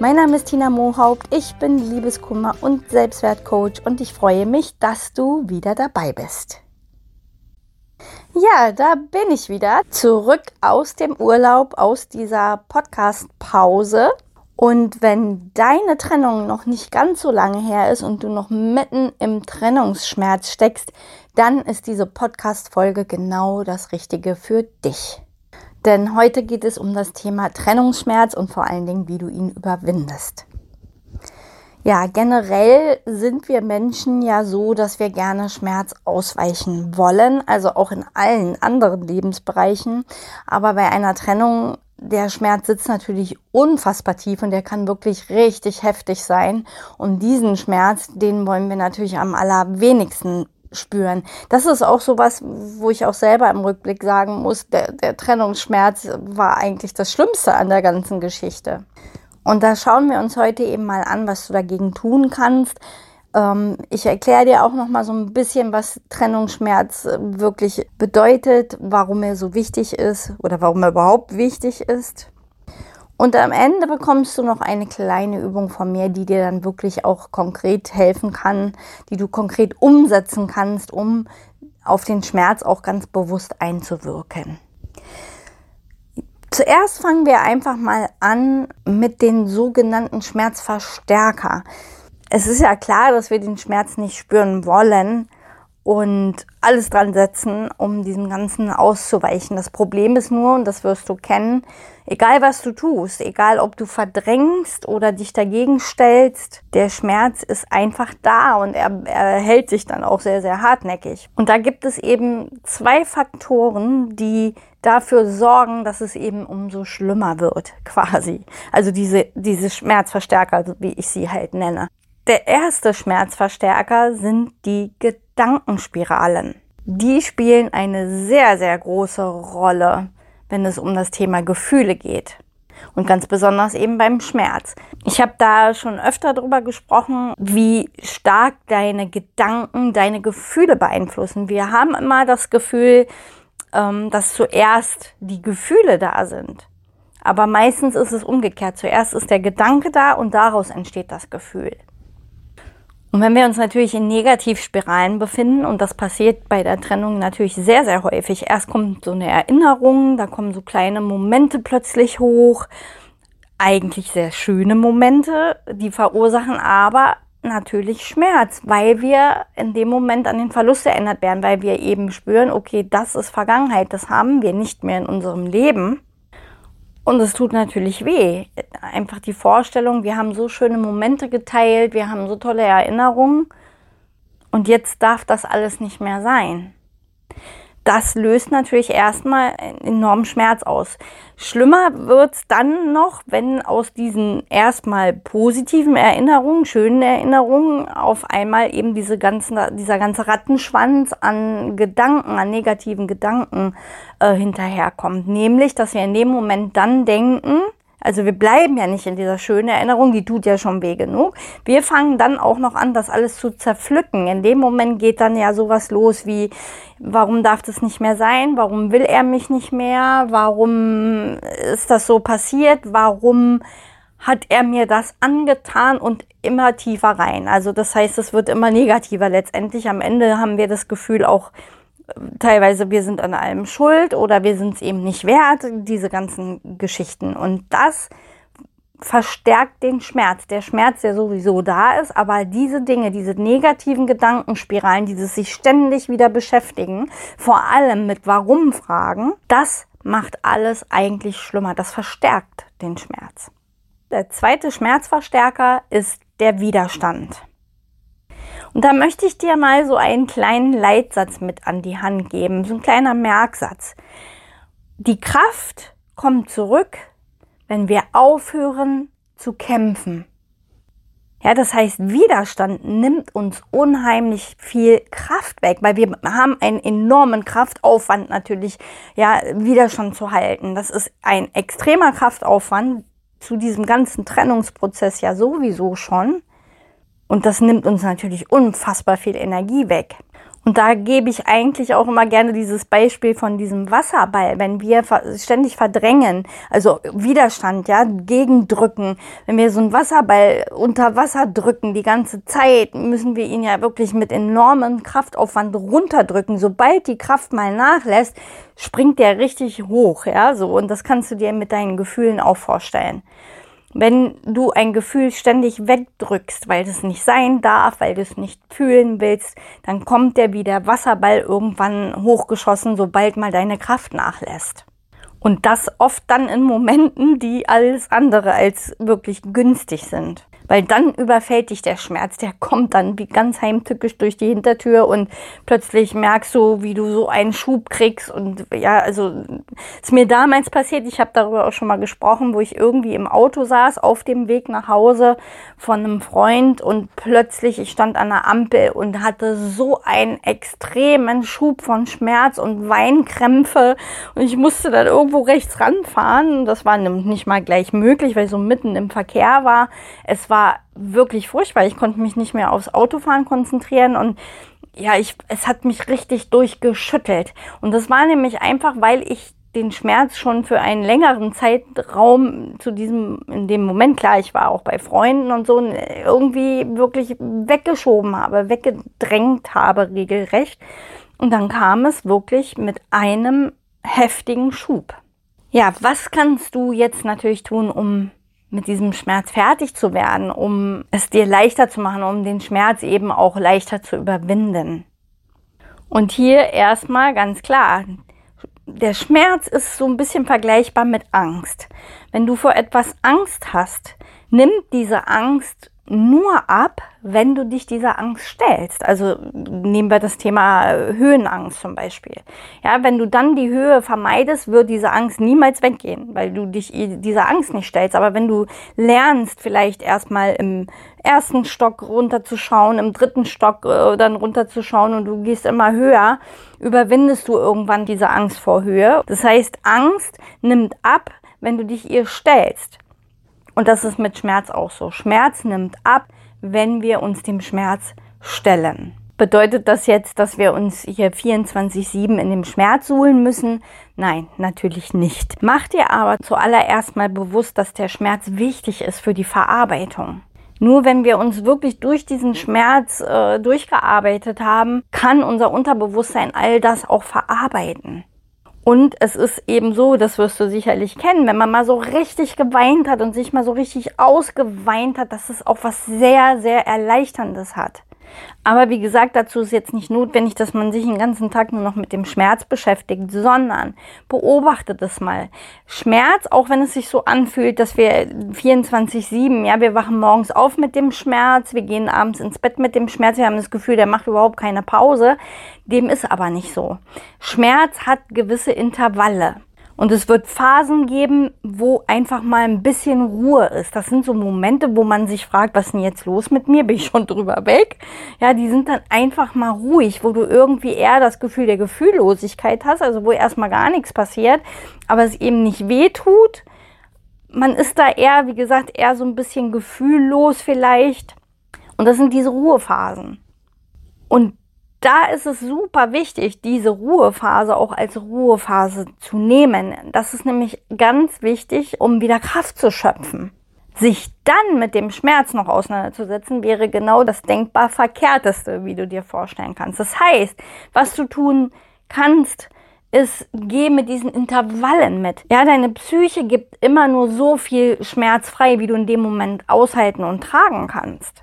Mein Name ist Tina Mohaupt, ich bin Liebeskummer und Selbstwertcoach und ich freue mich, dass du wieder dabei bist. Ja, da bin ich wieder zurück aus dem Urlaub, aus dieser Podcast-Pause. Und wenn deine Trennung noch nicht ganz so lange her ist und du noch mitten im Trennungsschmerz steckst, dann ist diese Podcast-Folge genau das Richtige für dich. Denn heute geht es um das Thema Trennungsschmerz und vor allen Dingen, wie du ihn überwindest. Ja, generell sind wir Menschen ja so, dass wir gerne Schmerz ausweichen wollen, also auch in allen anderen Lebensbereichen. Aber bei einer Trennung, der Schmerz sitzt natürlich unfassbar tief und der kann wirklich richtig heftig sein. Und diesen Schmerz, den wollen wir natürlich am allerwenigsten spüren. Das ist auch so was, wo ich auch selber im Rückblick sagen muss, der, der Trennungsschmerz war eigentlich das Schlimmste an der ganzen Geschichte. Und da schauen wir uns heute eben mal an, was du dagegen tun kannst. Ähm, ich erkläre dir auch noch mal so ein bisschen, was Trennungsschmerz wirklich bedeutet, warum er so wichtig ist oder warum er überhaupt wichtig ist. Und am Ende bekommst du noch eine kleine Übung von mir, die dir dann wirklich auch konkret helfen kann, die du konkret umsetzen kannst, um auf den Schmerz auch ganz bewusst einzuwirken. Zuerst fangen wir einfach mal an mit den sogenannten Schmerzverstärker. Es ist ja klar, dass wir den Schmerz nicht spüren wollen, und alles dran setzen, um diesem Ganzen auszuweichen. Das Problem ist nur, und das wirst du kennen, egal was du tust, egal ob du verdrängst oder dich dagegen stellst, der Schmerz ist einfach da und er, er hält sich dann auch sehr, sehr hartnäckig. Und da gibt es eben zwei Faktoren, die dafür sorgen, dass es eben umso schlimmer wird, quasi. Also diese, diese Schmerzverstärker, wie ich sie halt nenne. Der erste Schmerzverstärker sind die Gedankenspiralen. Die spielen eine sehr, sehr große Rolle, wenn es um das Thema Gefühle geht. Und ganz besonders eben beim Schmerz. Ich habe da schon öfter darüber gesprochen, wie stark deine Gedanken deine Gefühle beeinflussen. Wir haben immer das Gefühl, ähm, dass zuerst die Gefühle da sind. Aber meistens ist es umgekehrt. Zuerst ist der Gedanke da und daraus entsteht das Gefühl. Und wenn wir uns natürlich in Negativspiralen befinden, und das passiert bei der Trennung natürlich sehr, sehr häufig, erst kommt so eine Erinnerung, da kommen so kleine Momente plötzlich hoch, eigentlich sehr schöne Momente, die verursachen aber natürlich Schmerz, weil wir in dem Moment an den Verlust erinnert werden, weil wir eben spüren, okay, das ist Vergangenheit, das haben wir nicht mehr in unserem Leben. Und es tut natürlich weh. Einfach die Vorstellung, wir haben so schöne Momente geteilt, wir haben so tolle Erinnerungen und jetzt darf das alles nicht mehr sein das löst natürlich erstmal enormen Schmerz aus. Schlimmer wird's dann noch, wenn aus diesen erstmal positiven Erinnerungen, schönen Erinnerungen, auf einmal eben diese ganzen, dieser ganze Rattenschwanz an Gedanken, an negativen Gedanken äh, hinterherkommt. Nämlich, dass wir in dem Moment dann denken, also wir bleiben ja nicht in dieser schönen Erinnerung, die tut ja schon weh genug. Wir fangen dann auch noch an, das alles zu zerpflücken. In dem Moment geht dann ja sowas los wie, warum darf das nicht mehr sein? Warum will er mich nicht mehr? Warum ist das so passiert? Warum hat er mir das angetan und immer tiefer rein? Also das heißt, es wird immer negativer letztendlich. Am Ende haben wir das Gefühl auch, teilweise wir sind an allem schuld oder wir sind es eben nicht wert, diese ganzen Geschichten. Und das verstärkt den Schmerz. Der Schmerz, der sowieso da ist, aber diese Dinge, diese negativen Gedankenspiralen, dieses sich ständig wieder beschäftigen, vor allem mit Warum-Fragen, das macht alles eigentlich schlimmer. Das verstärkt den Schmerz. Der zweite Schmerzverstärker ist der Widerstand. Und da möchte ich dir mal so einen kleinen Leitsatz mit an die Hand geben, so ein kleiner Merksatz. Die Kraft kommt zurück, wenn wir aufhören zu kämpfen. Ja, das heißt, Widerstand nimmt uns unheimlich viel Kraft weg, weil wir haben einen enormen Kraftaufwand natürlich, ja, Widerstand zu halten. Das ist ein extremer Kraftaufwand zu diesem ganzen Trennungsprozess ja sowieso schon. Und das nimmt uns natürlich unfassbar viel Energie weg. Und da gebe ich eigentlich auch immer gerne dieses Beispiel von diesem Wasserball, wenn wir ständig verdrängen, also Widerstand, ja, gegendrücken. Wenn wir so einen Wasserball unter Wasser drücken die ganze Zeit, müssen wir ihn ja wirklich mit enormem Kraftaufwand runterdrücken. Sobald die Kraft mal nachlässt, springt der richtig hoch, ja, so. Und das kannst du dir mit deinen Gefühlen auch vorstellen. Wenn du ein Gefühl ständig wegdrückst, weil es nicht sein darf, weil du es nicht fühlen willst, dann kommt der wie der Wasserball irgendwann hochgeschossen, sobald mal deine Kraft nachlässt. Und das oft dann in Momenten, die alles andere als wirklich günstig sind. Weil dann überfällt dich der Schmerz, der kommt dann wie ganz heimtückisch durch die Hintertür und plötzlich merkst du, wie du so einen Schub kriegst. Und ja, also ist mir damals passiert, ich habe darüber auch schon mal gesprochen, wo ich irgendwie im Auto saß, auf dem Weg nach Hause von einem Freund und plötzlich, ich stand an der Ampel und hatte so einen extremen Schub von Schmerz und Weinkrämpfe und ich musste dann irgendwo rechts ranfahren. Das war nicht mal gleich möglich, weil ich so mitten im Verkehr war. Es war war wirklich furchtbar. Ich konnte mich nicht mehr aufs Autofahren konzentrieren und ja, ich, es hat mich richtig durchgeschüttelt. Und das war nämlich einfach, weil ich den Schmerz schon für einen längeren Zeitraum zu diesem, in dem Moment, klar, ich war auch bei Freunden und so, irgendwie wirklich weggeschoben habe, weggedrängt habe, regelrecht. Und dann kam es wirklich mit einem heftigen Schub. Ja, was kannst du jetzt natürlich tun, um mit diesem Schmerz fertig zu werden, um es dir leichter zu machen, um den Schmerz eben auch leichter zu überwinden. Und hier erstmal ganz klar, der Schmerz ist so ein bisschen vergleichbar mit Angst. Wenn du vor etwas Angst hast, nimmt diese Angst nur ab, wenn du dich dieser Angst stellst. Also nehmen wir das Thema Höhenangst zum Beispiel. Ja, wenn du dann die Höhe vermeidest, wird diese Angst niemals weggehen, weil du dich dieser Angst nicht stellst. Aber wenn du lernst, vielleicht erstmal im ersten Stock runterzuschauen, im dritten Stock äh, dann runterzuschauen und du gehst immer höher, überwindest du irgendwann diese Angst vor Höhe. Das heißt, Angst nimmt ab, wenn du dich ihr stellst. Und das ist mit Schmerz auch so. Schmerz nimmt ab, wenn wir uns dem Schmerz stellen. Bedeutet das jetzt, dass wir uns hier 24-7 in dem Schmerz suhlen müssen? Nein, natürlich nicht. Mach dir aber zuallererst mal bewusst, dass der Schmerz wichtig ist für die Verarbeitung. Nur wenn wir uns wirklich durch diesen Schmerz äh, durchgearbeitet haben, kann unser Unterbewusstsein all das auch verarbeiten. Und es ist eben so, das wirst du sicherlich kennen, wenn man mal so richtig geweint hat und sich mal so richtig ausgeweint hat, dass es auch was sehr, sehr Erleichterndes hat. Aber wie gesagt, dazu ist jetzt nicht notwendig, dass man sich den ganzen Tag nur noch mit dem Schmerz beschäftigt, sondern beobachtet es mal. Schmerz, auch wenn es sich so anfühlt, dass wir 24-7, ja, wir wachen morgens auf mit dem Schmerz, wir gehen abends ins Bett mit dem Schmerz, wir haben das Gefühl, der macht überhaupt keine Pause. Dem ist aber nicht so. Schmerz hat gewisse Intervalle. Und es wird Phasen geben, wo einfach mal ein bisschen Ruhe ist. Das sind so Momente, wo man sich fragt, was ist denn jetzt los mit mir? Bin ich schon drüber weg? Ja, die sind dann einfach mal ruhig, wo du irgendwie eher das Gefühl der Gefühllosigkeit hast, also wo erstmal gar nichts passiert, aber es eben nicht weh tut. Man ist da eher, wie gesagt, eher so ein bisschen gefühllos vielleicht. Und das sind diese Ruhephasen. Und da ist es super wichtig, diese Ruhephase auch als Ruhephase zu nehmen. Das ist nämlich ganz wichtig, um wieder Kraft zu schöpfen. Sich dann mit dem Schmerz noch auseinanderzusetzen, wäre genau das denkbar verkehrteste, wie du dir vorstellen kannst. Das heißt, was du tun kannst, ist, geh mit diesen Intervallen mit. Ja, deine Psyche gibt immer nur so viel Schmerz frei, wie du in dem Moment aushalten und tragen kannst.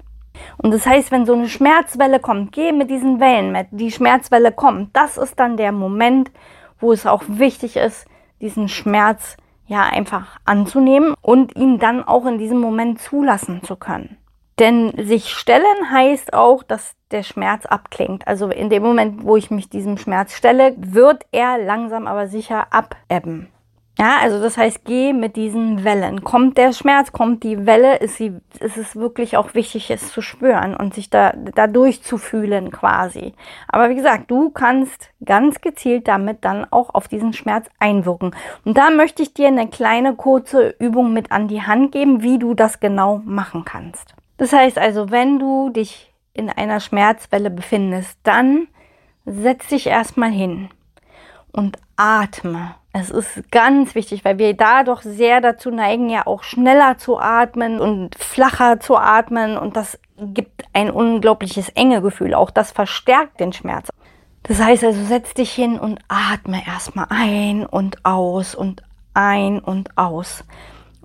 Und das heißt, wenn so eine Schmerzwelle kommt, geh mit diesen Wellen mit. Die Schmerzwelle kommt. Das ist dann der Moment, wo es auch wichtig ist, diesen Schmerz ja einfach anzunehmen und ihn dann auch in diesem Moment zulassen zu können. Denn sich stellen heißt auch, dass der Schmerz abklingt. Also in dem Moment, wo ich mich diesem Schmerz stelle, wird er langsam aber sicher abebben. Ja, also das heißt, geh mit diesen Wellen. Kommt der Schmerz, kommt die Welle, ist, sie, ist es wirklich auch wichtig, es zu spüren und sich da, da durchzufühlen quasi. Aber wie gesagt, du kannst ganz gezielt damit dann auch auf diesen Schmerz einwirken. Und da möchte ich dir eine kleine kurze Übung mit an die Hand geben, wie du das genau machen kannst. Das heißt also, wenn du dich in einer Schmerzwelle befindest, dann setz dich erstmal hin und atme. Es ist ganz wichtig, weil wir da doch sehr dazu neigen, ja auch schneller zu atmen und flacher zu atmen. Und das gibt ein unglaubliches enge Gefühl. Auch das verstärkt den Schmerz. Das heißt also, setz dich hin und atme erstmal ein und aus und ein und aus.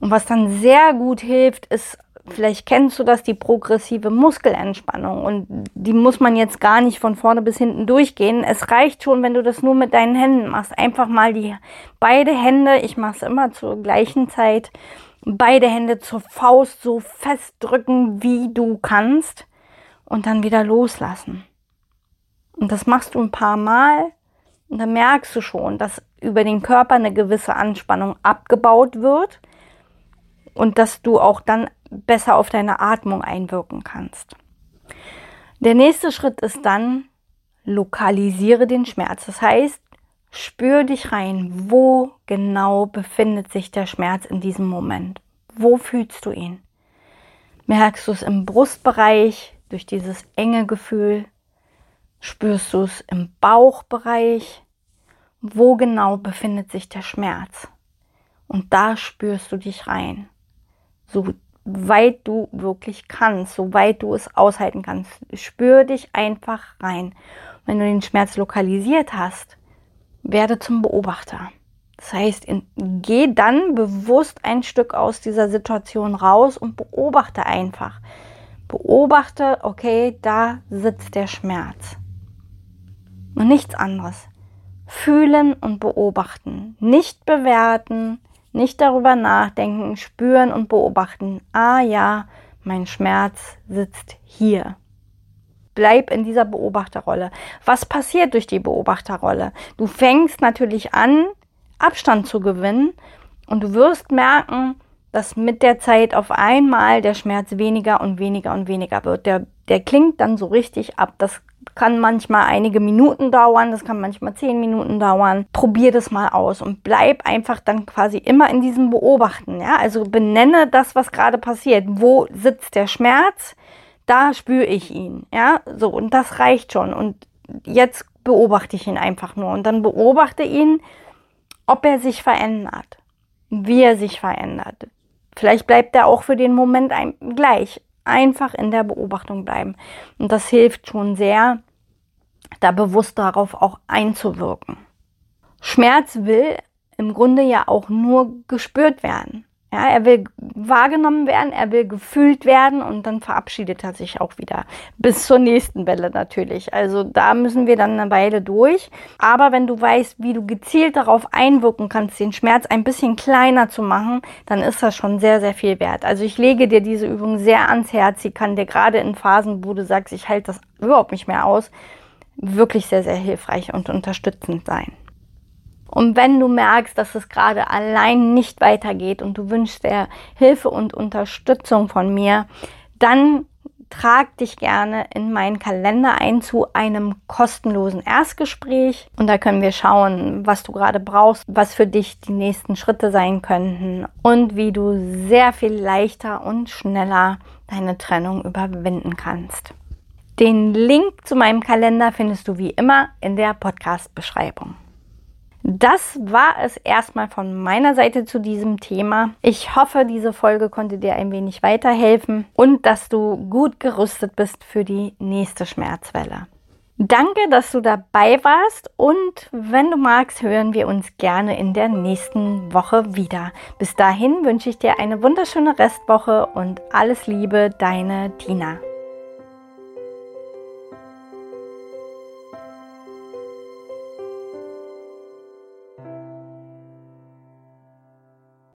Und was dann sehr gut hilft, ist Vielleicht kennst du das, die progressive Muskelentspannung. Und die muss man jetzt gar nicht von vorne bis hinten durchgehen. Es reicht schon, wenn du das nur mit deinen Händen machst. Einfach mal die beide Hände, ich mache es immer zur gleichen Zeit, beide Hände zur Faust so fest drücken, wie du kannst. Und dann wieder loslassen. Und das machst du ein paar Mal. Und dann merkst du schon, dass über den Körper eine gewisse Anspannung abgebaut wird und dass du auch dann besser auf deine Atmung einwirken kannst. Der nächste Schritt ist dann, lokalisiere den Schmerz. Das heißt, spür dich rein, wo genau befindet sich der Schmerz in diesem Moment. Wo fühlst du ihn? Merkst du es im Brustbereich durch dieses enge Gefühl? Spürst du es im Bauchbereich? Wo genau befindet sich der Schmerz? Und da spürst du dich rein. So weit du wirklich kannst, so weit du es aushalten kannst. Spür dich einfach rein. Wenn du den Schmerz lokalisiert hast, werde zum Beobachter. Das heißt, geh dann bewusst ein Stück aus dieser Situation raus und beobachte einfach. Beobachte, okay, da sitzt der Schmerz. Und nichts anderes. Fühlen und beobachten. Nicht bewerten, nicht darüber nachdenken, spüren und beobachten. Ah ja, mein Schmerz sitzt hier. Bleib in dieser Beobachterrolle. Was passiert durch die Beobachterrolle? Du fängst natürlich an, Abstand zu gewinnen und du wirst merken, dass mit der Zeit auf einmal der Schmerz weniger und weniger und weniger wird. Der, der klingt dann so richtig ab. Das kann manchmal einige Minuten dauern, das kann manchmal zehn Minuten dauern. Probier das mal aus und bleib einfach dann quasi immer in diesem Beobachten. Ja? Also benenne das, was gerade passiert. Wo sitzt der Schmerz? Da spüre ich ihn. Ja, so und das reicht schon. Und jetzt beobachte ich ihn einfach nur und dann beobachte ihn, ob er sich verändert, wie er sich verändert. Vielleicht bleibt er auch für den Moment gleich einfach in der Beobachtung bleiben. Und das hilft schon sehr, da bewusst darauf auch einzuwirken. Schmerz will im Grunde ja auch nur gespürt werden. Ja, er will wahrgenommen werden, er will gefühlt werden und dann verabschiedet er sich auch wieder. Bis zur nächsten Welle natürlich. Also da müssen wir dann eine Weile durch. Aber wenn du weißt, wie du gezielt darauf einwirken kannst, den Schmerz ein bisschen kleiner zu machen, dann ist das schon sehr, sehr viel wert. Also ich lege dir diese Übung sehr ans Herz. Sie kann dir gerade in Phasen, wo du sagst, ich halte das überhaupt nicht mehr aus, wirklich sehr, sehr hilfreich und unterstützend sein. Und wenn du merkst, dass es gerade allein nicht weitergeht und du wünschst dir Hilfe und Unterstützung von mir, dann trag dich gerne in meinen Kalender ein zu einem kostenlosen Erstgespräch und da können wir schauen, was du gerade brauchst, was für dich die nächsten Schritte sein könnten und wie du sehr viel leichter und schneller deine Trennung überwinden kannst. Den Link zu meinem Kalender findest du wie immer in der Podcast-Beschreibung. Das war es erstmal von meiner Seite zu diesem Thema. Ich hoffe, diese Folge konnte dir ein wenig weiterhelfen und dass du gut gerüstet bist für die nächste Schmerzwelle. Danke, dass du dabei warst und wenn du magst, hören wir uns gerne in der nächsten Woche wieder. Bis dahin wünsche ich dir eine wunderschöne Restwoche und alles Liebe, deine Tina.